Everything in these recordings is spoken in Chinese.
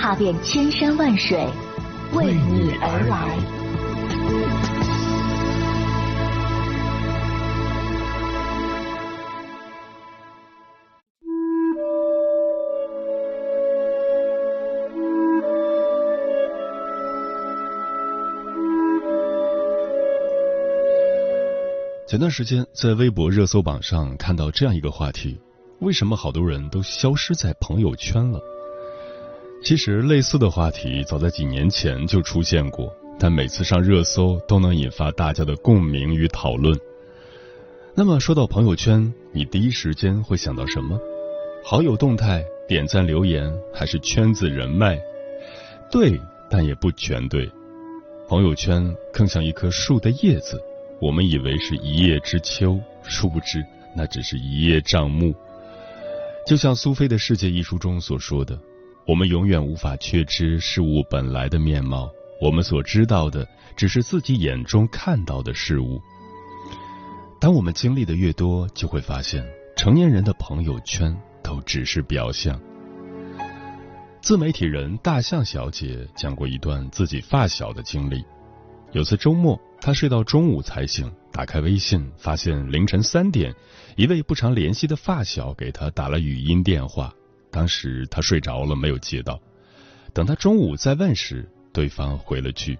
踏遍千山万水，为你而来。前段时间在微博热搜榜上看到这样一个话题：为什么好多人都消失在朋友圈了？其实类似的话题早在几年前就出现过，但每次上热搜都能引发大家的共鸣与讨论。那么说到朋友圈，你第一时间会想到什么？好友动态、点赞留言，还是圈子人脉？对，但也不全对。朋友圈更像一棵树的叶子。我们以为是一叶知秋，殊不知那只是一叶障目。就像苏菲的世界一书中所说的，我们永远无法确知事物本来的面貌，我们所知道的只是自己眼中看到的事物。当我们经历的越多，就会发现，成年人的朋友圈都只是表象。自媒体人大象小姐讲过一段自己发小的经历。有次周末，她睡到中午才醒，打开微信，发现凌晨三点，一位不常联系的发小给她打了语音电话。当时他睡着了，没有接到。等他中午再问时，对方回了句：“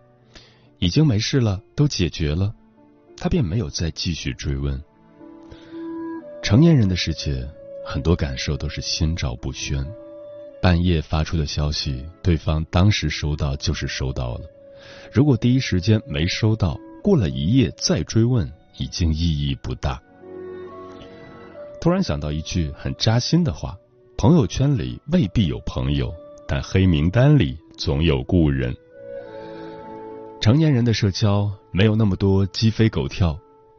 已经没事了，都解决了。”他便没有再继续追问。成年人的世界，很多感受都是心照不宣。半夜发出的消息，对方当时收到就是收到了。如果第一时间没收到，过了一夜再追问，已经意义不大。突然想到一句很扎心的话：朋友圈里未必有朋友，但黑名单里总有故人。成年人的社交没有那么多鸡飞狗跳，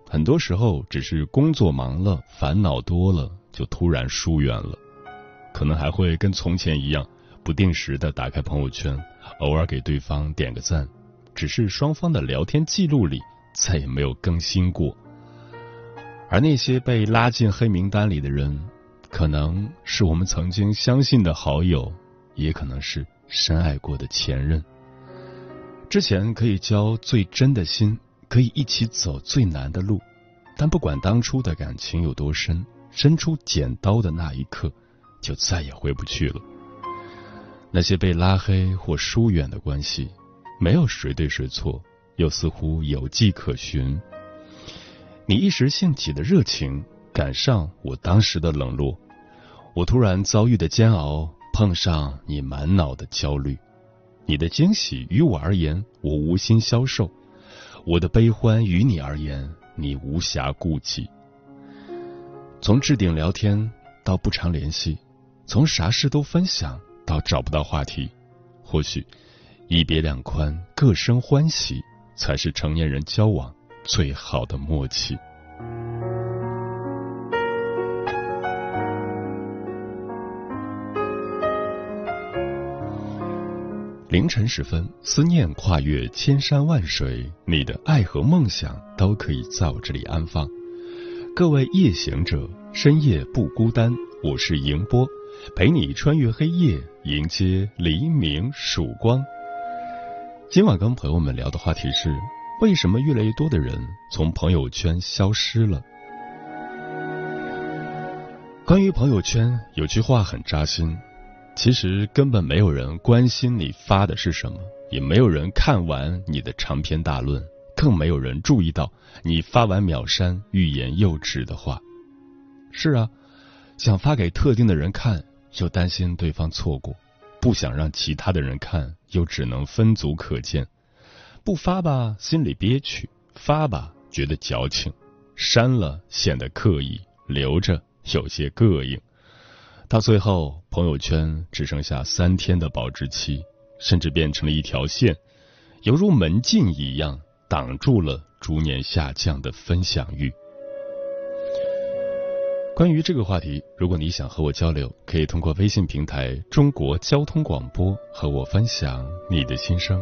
很多时候只是工作忙了、烦恼多了，就突然疏远了。可能还会跟从前一样，不定时的打开朋友圈，偶尔给对方点个赞。只是双方的聊天记录里再也没有更新过，而那些被拉进黑名单里的人，可能是我们曾经相信的好友，也可能是深爱过的前任。之前可以交最真的心，可以一起走最难的路，但不管当初的感情有多深，伸出剪刀的那一刻，就再也回不去了。那些被拉黑或疏远的关系。没有谁对谁错，又似乎有迹可循。你一时兴起的热情赶上我当时的冷落，我突然遭遇的煎熬碰上你满脑的焦虑。你的惊喜于我而言，我无心消受；我的悲欢于你而言，你无暇顾及。从置顶聊天到不常联系，从啥事都分享到找不到话题，或许。一别两宽，各生欢喜，才是成年人交往最好的默契。凌晨时分，思念跨越千山万水，你的爱和梦想都可以在我这里安放。各位夜行者，深夜不孤单，我是迎波，陪你穿越黑夜，迎接黎明曙光。今晚跟朋友们聊的话题是：为什么越来越多的人从朋友圈消失了？关于朋友圈，有句话很扎心：其实根本没有人关心你发的是什么，也没有人看完你的长篇大论，更没有人注意到你发完秒删、欲言又止的话。是啊，想发给特定的人看，又担心对方错过。不想让其他的人看，又只能分组可见。不发吧，心里憋屈；发吧，觉得矫情；删了，显得刻意；留着，有些膈应。到最后，朋友圈只剩下三天的保质期，甚至变成了一条线，犹如门禁一样，挡住了逐年下降的分享欲。关于这个话题，如果你想和我交流，可以通过微信平台“中国交通广播”和我分享你的心声。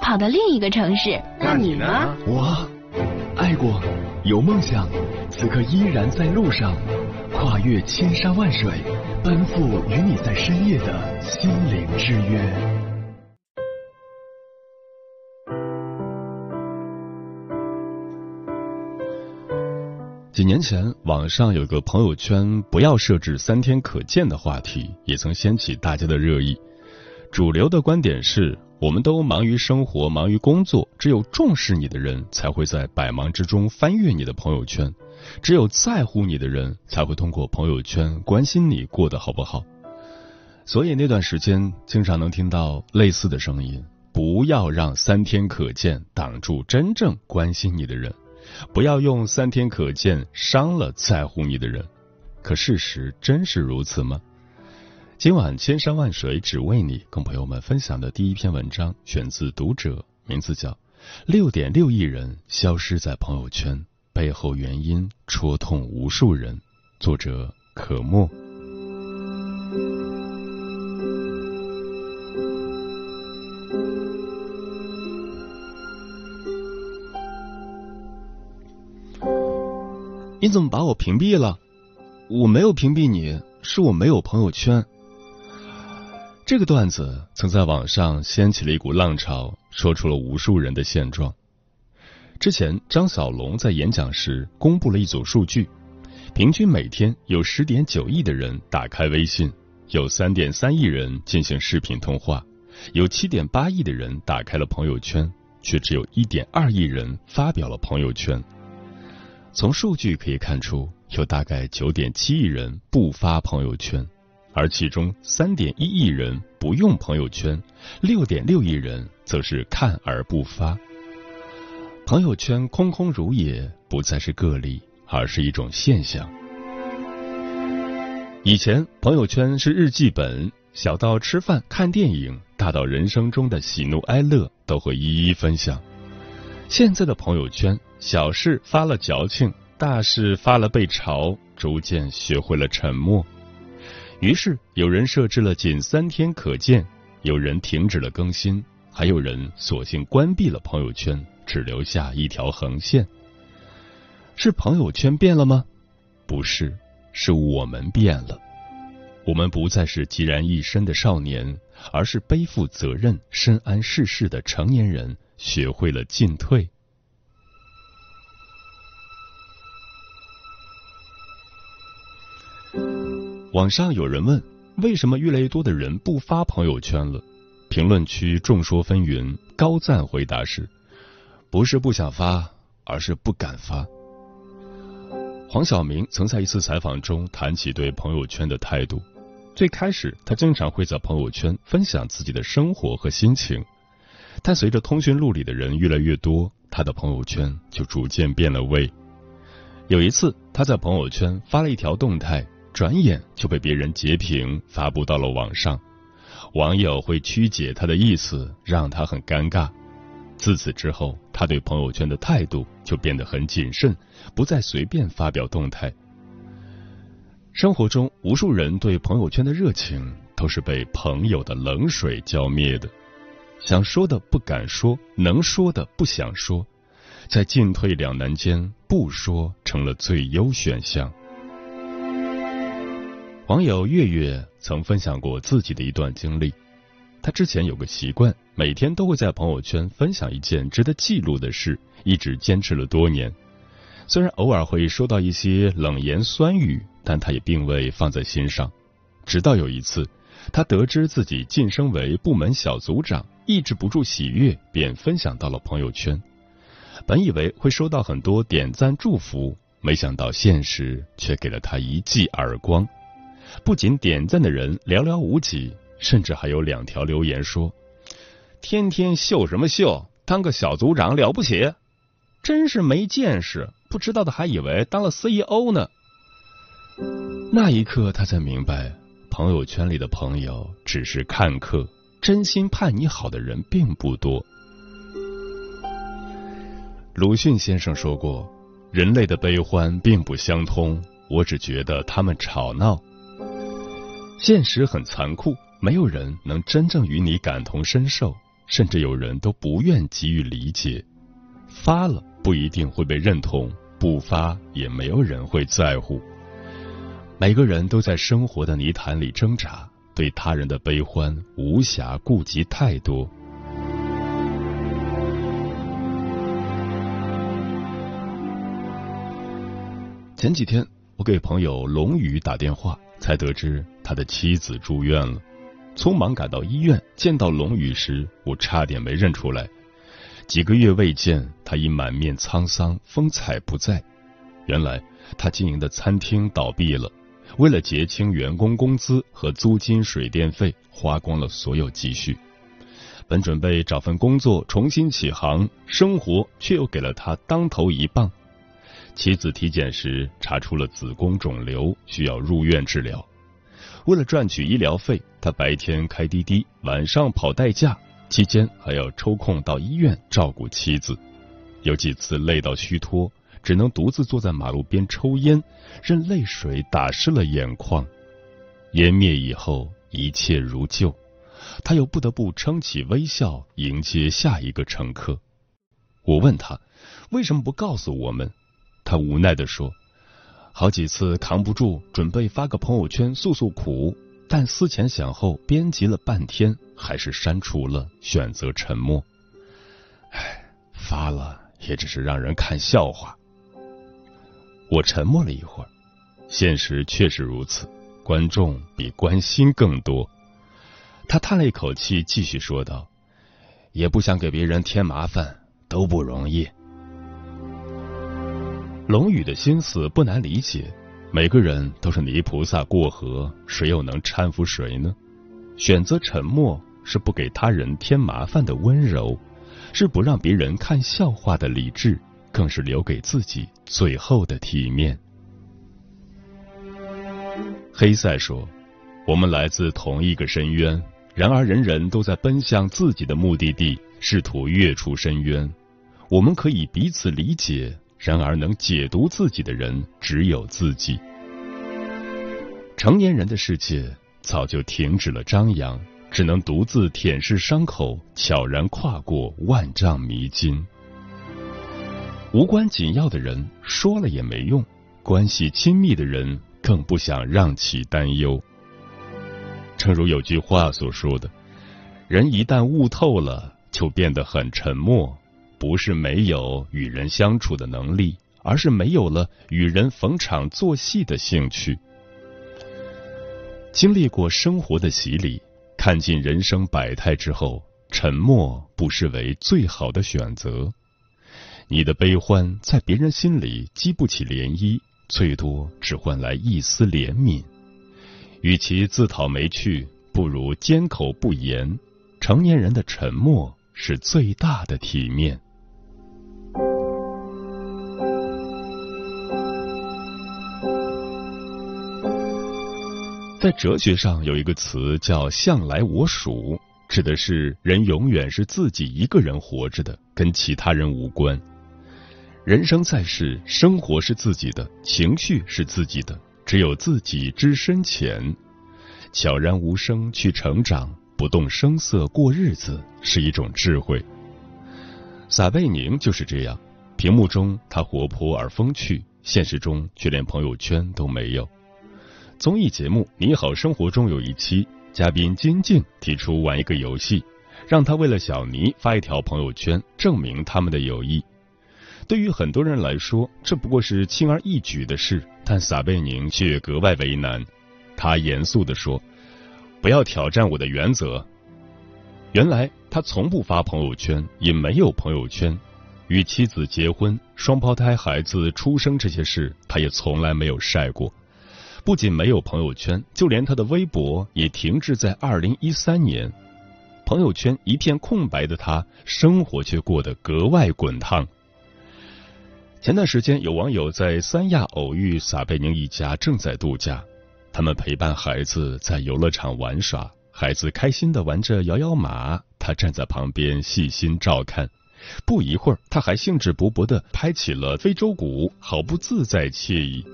跑到另一个城市。那你呢？我。爱过，有梦想，此刻依然在路上，跨越千山万水，奔赴与你在深夜的心灵之约。几年前，网上有个朋友圈不要设置三天可见的话题，也曾掀起大家的热议。主流的观点是。我们都忙于生活，忙于工作，只有重视你的人才会在百忙之中翻阅你的朋友圈，只有在乎你的人才会通过朋友圈关心你过得好不好。所以那段时间经常能听到类似的声音：不要让三天可见挡住真正关心你的人，不要用三天可见伤了在乎你的人。可事实真是如此吗？今晚千山万水只为你，跟朋友们分享的第一篇文章选自《读者》，名字叫《六点六亿人消失在朋友圈背后原因戳痛无数人》，作者可墨。你怎么把我屏蔽了？我没有屏蔽你，是我没有朋友圈。这个段子曾在网上掀起了一股浪潮，说出了无数人的现状。之前，张小龙在演讲时公布了一组数据：平均每天有十点九亿的人打开微信，有三点三亿人进行视频通话，有七点八亿的人打开了朋友圈，却只有一点二亿人发表了朋友圈。从数据可以看出，有大概九点七亿人不发朋友圈。而其中三点一亿人不用朋友圈，六点六亿人则是看而不发。朋友圈空空如也，不再是个例，而是一种现象。以前朋友圈是日记本，小到吃饭看电影，大到人生中的喜怒哀乐，都会一一分享。现在的朋友圈，小事发了矫情，大事发了被嘲，逐渐学会了沉默。于是，有人设置了仅三天可见，有人停止了更新，还有人索性关闭了朋友圈，只留下一条横线。是朋友圈变了吗？不是，是我们变了。我们不再是孑然一身的少年，而是背负责任、深谙世事的成年人，学会了进退。网上有人问：为什么越来越多的人不发朋友圈了？评论区众说纷纭，高赞回答是：不是不想发，而是不敢发。黄晓明曾在一次采访中谈起对朋友圈的态度。最开始，他经常会在朋友圈分享自己的生活和心情，但随着通讯录里的人越来越多，他的朋友圈就逐渐变了味。有一次，他在朋友圈发了一条动态。转眼就被别人截屏发布到了网上，网友会曲解他的意思，让他很尴尬。自此之后，他对朋友圈的态度就变得很谨慎，不再随便发表动态。生活中，无数人对朋友圈的热情都是被朋友的冷水浇灭的，想说的不敢说，能说的不想说，在进退两难间，不说成了最优选项。网友月月曾分享过自己的一段经历。他之前有个习惯，每天都会在朋友圈分享一件值得记录的事，一直坚持了多年。虽然偶尔会收到一些冷言酸语，但他也并未放在心上。直到有一次，他得知自己晋升为部门小组长，抑制不住喜悦，便分享到了朋友圈。本以为会收到很多点赞祝福，没想到现实却给了他一记耳光。不仅点赞的人寥寥无几，甚至还有两条留言说：“天天秀什么秀？当个小组长了不起？真是没见识！不知道的还以为当了 CEO 呢。”那一刻，他才明白，朋友圈里的朋友只是看客，真心盼你好的人并不多。鲁迅先生说过：“人类的悲欢并不相通，我只觉得他们吵闹。”现实很残酷，没有人能真正与你感同身受，甚至有人都不愿给予理解。发了不一定会被认同，不发也没有人会在乎。每个人都在生活的泥潭里挣扎，对他人的悲欢无暇顾及太多。前几天，我给朋友龙宇打电话，才得知他的妻子住院了。匆忙赶到医院，见到龙宇时，我差点没认出来。几个月未见，他已满面沧桑，风采不再。原来，他经营的餐厅倒闭了，为了结清员工工资和租金、水电费，花光了所有积蓄。本准备找份工作重新起航，生活却又给了他当头一棒。妻子体检时查出了子宫肿瘤，需要入院治疗。为了赚取医疗费，他白天开滴滴，晚上跑代驾，期间还要抽空到医院照顾妻子。有几次累到虚脱，只能独自坐在马路边抽烟，任泪水打湿了眼眶。烟灭以后，一切如旧，他又不得不撑起微笑迎接下一个乘客。我问他，为什么不告诉我们？他无奈地说：“好几次扛不住，准备发个朋友圈诉诉苦，但思前想后，编辑了半天，还是删除了，选择沉默。唉，发了也只是让人看笑话。”我沉默了一会儿，现实确实如此，观众比关心更多。他叹了一口气，继续说道：“也不想给别人添麻烦，都不容易。”龙宇的心思不难理解，每个人都是泥菩萨过河，谁又能搀扶谁呢？选择沉默是不给他人添麻烦的温柔，是不让别人看笑话的理智，更是留给自己最后的体面。黑塞说：“我们来自同一个深渊，然而人人都在奔向自己的目的地，试图跃出深渊。我们可以彼此理解。”然而，能解读自己的人只有自己。成年人的世界早就停止了张扬，只能独自舔舐伤口，悄然跨过万丈迷津。无关紧要的人说了也没用，关系亲密的人更不想让其担忧。正如有句话所说的：“人一旦悟透了，就变得很沉默。”不是没有与人相处的能力，而是没有了与人逢场作戏的兴趣。经历过生活的洗礼，看尽人生百态之后，沉默不失为最好的选择。你的悲欢在别人心里激不起涟漪，最多只换来一丝怜悯。与其自讨没趣，不如缄口不言。成年人的沉默是最大的体面。在哲学上有一个词叫“向来我属”，指的是人永远是自己一个人活着的，跟其他人无关。人生在世，生活是自己的，情绪是自己的，只有自己知深浅。悄然无声去成长，不动声色过日子，是一种智慧。撒贝宁就是这样，屏幕中他活泼而风趣，现实中却连朋友圈都没有。综艺节目《你好生活》中有一期，嘉宾金靖提出玩一个游戏，让他为了小尼发一条朋友圈，证明他们的友谊。对于很多人来说，这不过是轻而易举的事，但撒贝宁却格外为难。他严肃地说：“不要挑战我的原则。”原来他从不发朋友圈，也没有朋友圈。与妻子结婚、双胞胎孩子出生这些事，他也从来没有晒过。不仅没有朋友圈，就连他的微博也停滞在二零一三年。朋友圈一片空白的他，生活却过得格外滚烫。前段时间，有网友在三亚偶遇撒贝宁一家正在度假，他们陪伴孩子在游乐场玩耍，孩子开心的玩着摇摇马，他站在旁边细心照看。不一会儿，他还兴致勃勃的拍起了非洲鼓，好不自在惬意。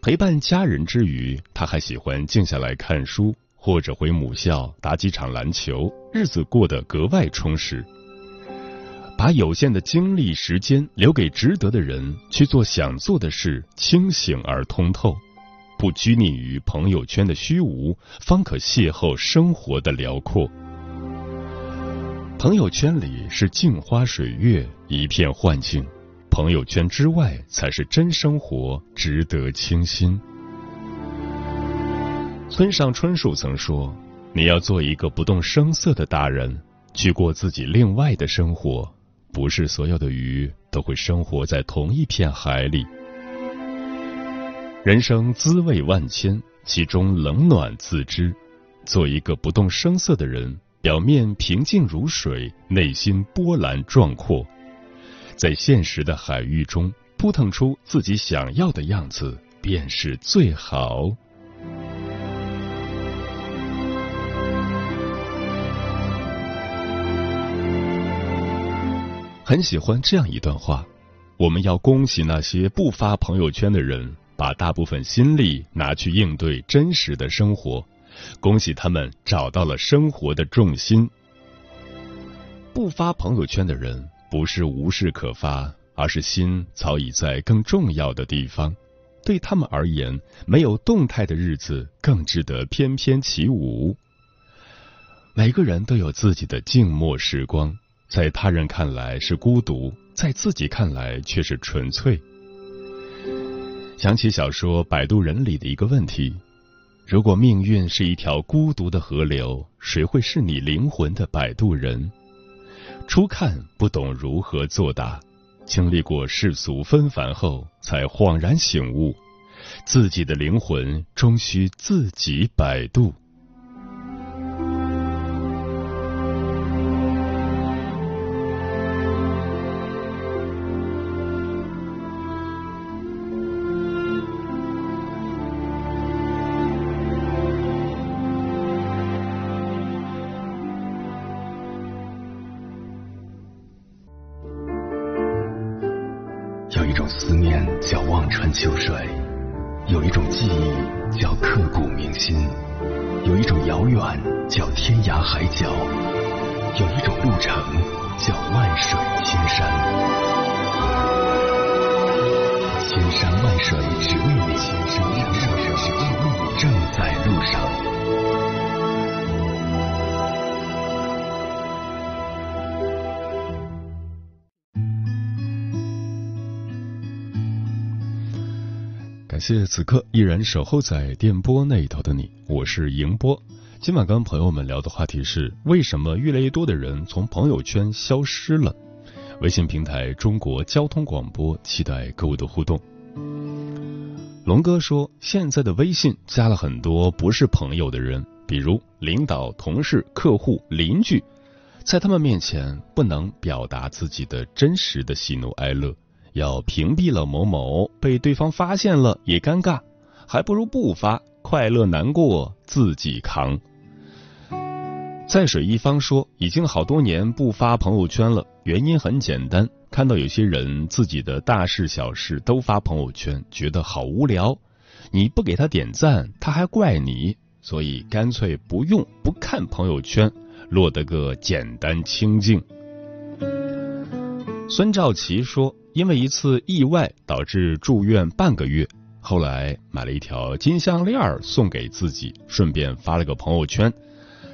陪伴家人之余，他还喜欢静下来看书。或者回母校打几场篮球，日子过得格外充实。把有限的精力时间留给值得的人，去做想做的事，清醒而通透，不拘泥于朋友圈的虚无，方可邂逅生活的辽阔。朋友圈里是镜花水月，一片幻境；朋友圈之外才是真生活，值得倾心。村上春树曾说：“你要做一个不动声色的大人，去过自己另外的生活。不是所有的鱼都会生活在同一片海里。人生滋味万千，其中冷暖自知。做一个不动声色的人，表面平静如水，内心波澜壮阔。在现实的海域中扑腾出自己想要的样子，便是最好。”很喜欢这样一段话：我们要恭喜那些不发朋友圈的人，把大部分心力拿去应对真实的生活，恭喜他们找到了生活的重心。不发朋友圈的人，不是无事可发，而是心早已在更重要的地方。对他们而言，没有动态的日子更值得翩翩起舞。每个人都有自己的静默时光。在他人看来是孤独，在自己看来却是纯粹。想起小说《摆渡人》里的一个问题：如果命运是一条孤独的河流，谁会是你灵魂的摆渡人？初看不懂如何作答，经历过世俗纷繁后，才恍然醒悟，自己的灵魂终需自己摆渡。感谢此刻依然守候在电波那一头的你，我是迎波。今晚跟朋友们聊的话题是：为什么越来越多的人从朋友圈消失了？微信平台中国交通广播，期待各位的互动。龙哥说，现在的微信加了很多不是朋友的人，比如领导、同事、客户、邻居，在他们面前不能表达自己的真实的喜怒哀乐。要屏蔽了某某，被对方发现了也尴尬，还不如不发，快乐难过自己扛。在水一方说，已经好多年不发朋友圈了，原因很简单，看到有些人自己的大事小事都发朋友圈，觉得好无聊。你不给他点赞，他还怪你，所以干脆不用不看朋友圈，落得个简单清静。孙兆奇说。因为一次意外导致住院半个月，后来买了一条金项链送给自己，顺便发了个朋友圈。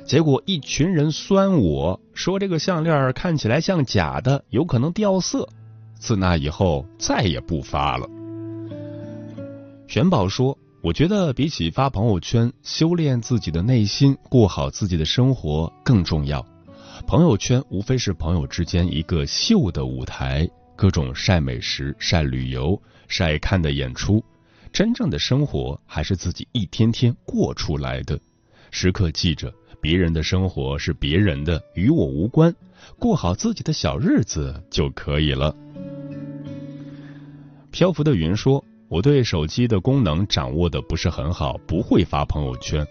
结果一群人酸我说这个项链看起来像假的，有可能掉色。自那以后再也不发了。玄宝说：“我觉得比起发朋友圈，修炼自己的内心，过好自己的生活更重要。朋友圈无非是朋友之间一个秀的舞台，各种晒美食、晒旅游、晒看的演出。真正的生活还是自己一天天过出来的。时刻记着，别人的生活是别人的，与我无关，过好自己的小日子就可以了。”漂浮的云说。我对手机的功能掌握的不是很好，不会发朋友圈。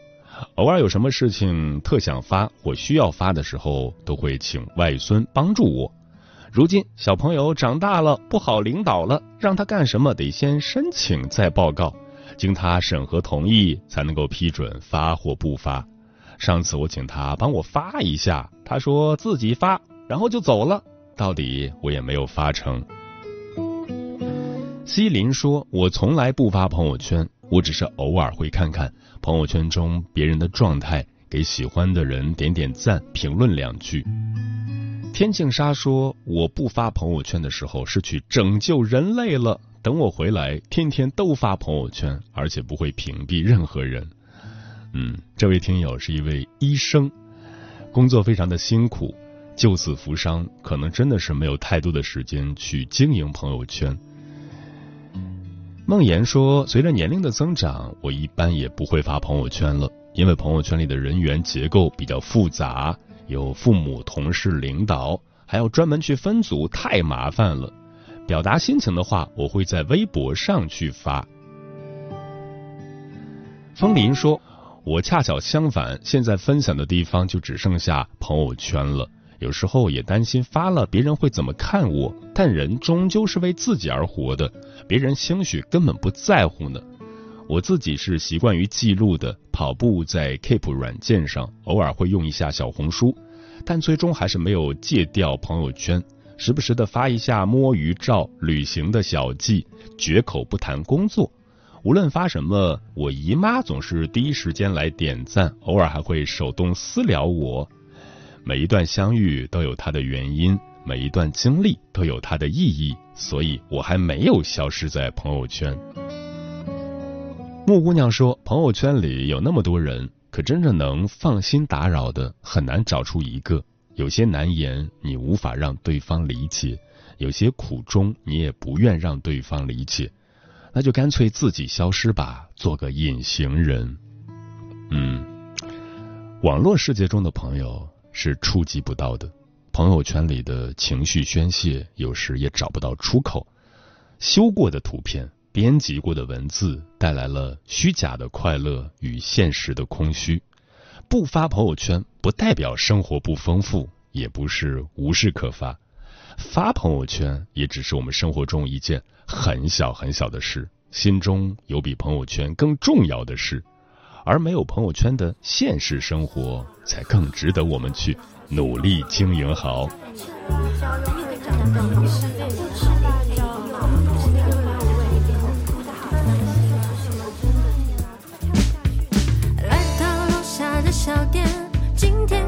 偶尔有什么事情特想发或需要发的时候，都会请外孙帮助我。如今小朋友长大了，不好领导了，让他干什么得先申请再报告，经他审核同意才能够批准发或不发。上次我请他帮我发一下，他说自己发，然后就走了。到底我也没有发成。西林说：“我从来不发朋友圈，我只是偶尔会看看朋友圈中别人的状态，给喜欢的人点点赞，评论两句。”天净沙说：“我不发朋友圈的时候是去拯救人类了，等我回来，天天都发朋友圈，而且不会屏蔽任何人。”嗯，这位听友是一位医生，工作非常的辛苦，救死扶伤，可能真的是没有太多的时间去经营朋友圈。梦言说：“随着年龄的增长，我一般也不会发朋友圈了，因为朋友圈里的人员结构比较复杂，有父母、同事、领导，还要专门去分组，太麻烦了。表达心情的话，我会在微博上去发。”风林说：“我恰巧相反，现在分享的地方就只剩下朋友圈了。”有时候也担心发了别人会怎么看我，但人终究是为自己而活的，别人兴许根本不在乎呢。我自己是习惯于记录的，跑步在 Keep 软件上，偶尔会用一下小红书，但最终还是没有戒掉朋友圈，时不时的发一下摸鱼照、旅行的小记，绝口不谈工作。无论发什么，我姨妈总是第一时间来点赞，偶尔还会手动私聊我。每一段相遇都有它的原因，每一段经历都有它的意义，所以我还没有消失在朋友圈。木姑娘说：“朋友圈里有那么多人，可真正能放心打扰的很难找出一个。有些难言你无法让对方理解，有些苦衷你也不愿让对方理解，那就干脆自己消失吧，做个隐形人。”嗯，网络世界中的朋友。是触及不到的，朋友圈里的情绪宣泄，有时也找不到出口。修过的图片，编辑过的文字，带来了虚假的快乐与现实的空虚。不发朋友圈，不代表生活不丰富，也不是无事可发。发朋友圈，也只是我们生活中一件很小很小的事。心中有比朋友圈更重要的事。而没有朋友圈的现实生活，才更值得我们去努力经营好。来到楼下的小店今天